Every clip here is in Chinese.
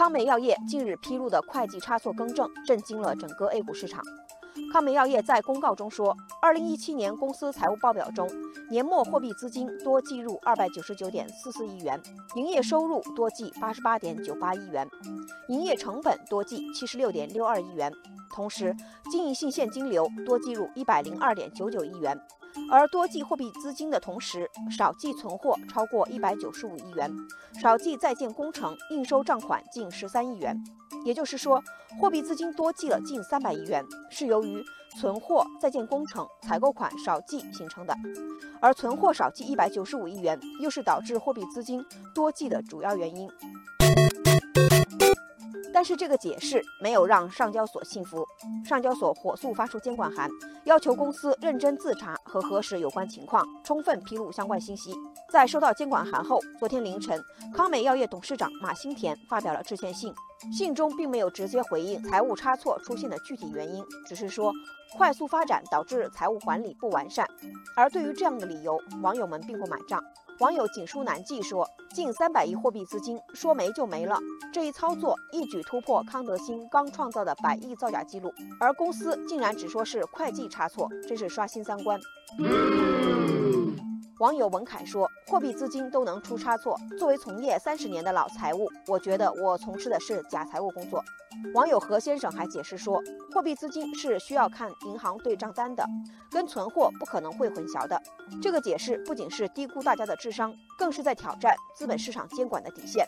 康美药业近日披露的会计差错更正，震惊了整个 A 股市场。康美药业在公告中说，二零一七年公司财务报表中，年末货币资金多计入二百九十九点四四亿元，营业收入多计八十八点九八亿元，营业成本多计七十六点六二亿元，同时经营性现金流多计入一百零二点九九亿元。而多计货币资金的同时，少计存货超过一百九十五亿元，少计在建工程应收账款近十三亿元。也就是说，货币资金多计了近三百亿元，是由于存货在建工程采购款少计形成的。而存货少计一百九十五亿元，又是导致货币资金多计的主要原因。但是这个解释没有让上交所信服，上交所火速发出监管函，要求公司认真自查和核实有关情况，充分披露相关信息。在收到监管函后，昨天凌晨，康美药业董事长马兴田发表了致歉信，信中并没有直接回应财务差错出现的具体原因，只是说快速发展导致财务管理不完善。而对于这样的理由，网友们并不买账。网友锦书难记说：“近三百亿货币资金说没就没了，这一操作一举突破康德新刚创造的百亿造假记录，而公司竟然只说是会计差错，真是刷新三观。”网友文凯说：“货币资金都能出差错，作为从业三十年的老财务，我觉得我从事的是假财务工作。”网友何先生还解释说，货币资金是需要看银行对账单的，跟存货不可能会混淆的。这个解释不仅是低估大家的智商，更是在挑战资本市场监管的底线。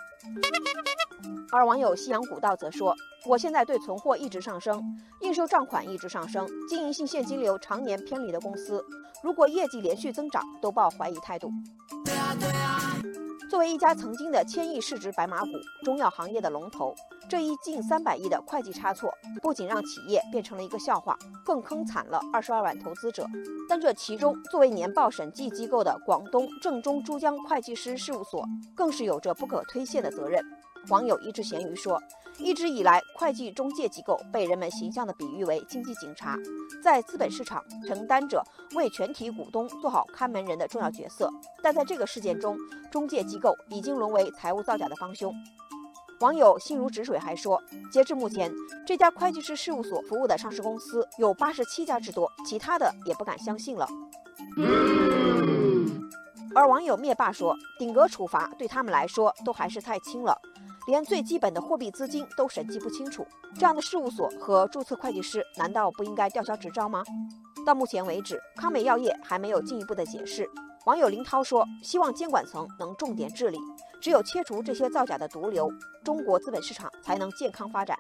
而网友夕阳古道则说，我现在对存货一直上升，应收账款一直上升，经营性现金流常年偏离的公司，如果业绩连续增长，都抱怀疑态度。作为一家曾经的千亿市值白马股、中药行业的龙头，这一近三百亿的会计差错，不仅让企业变成了一个笑话，更坑惨了二十二万投资者。但这其中，作为年报审计机构的广东正中珠江会计师事务所，更是有着不可推卸的责任。网友一只咸鱼说。一直以来，会计中介机构被人们形象地比喻为经济警察，在资本市场承担着为全体股东做好看门人的重要角色。但在这个事件中，中介机构已经沦为财务造假的帮凶。网友心如止水还说，截至目前，这家会计师事务所服务的上市公司有八十七家之多，其他的也不敢相信了。而网友灭霸说，顶格处罚对他们来说都还是太轻了。连最基本的货币资金都审计不清楚，这样的事务所和注册会计师难道不应该吊销执照吗？到目前为止，康美药业还没有进一步的解释。网友林涛说：“希望监管层能重点治理，只有切除这些造假的毒瘤，中国资本市场才能健康发展。”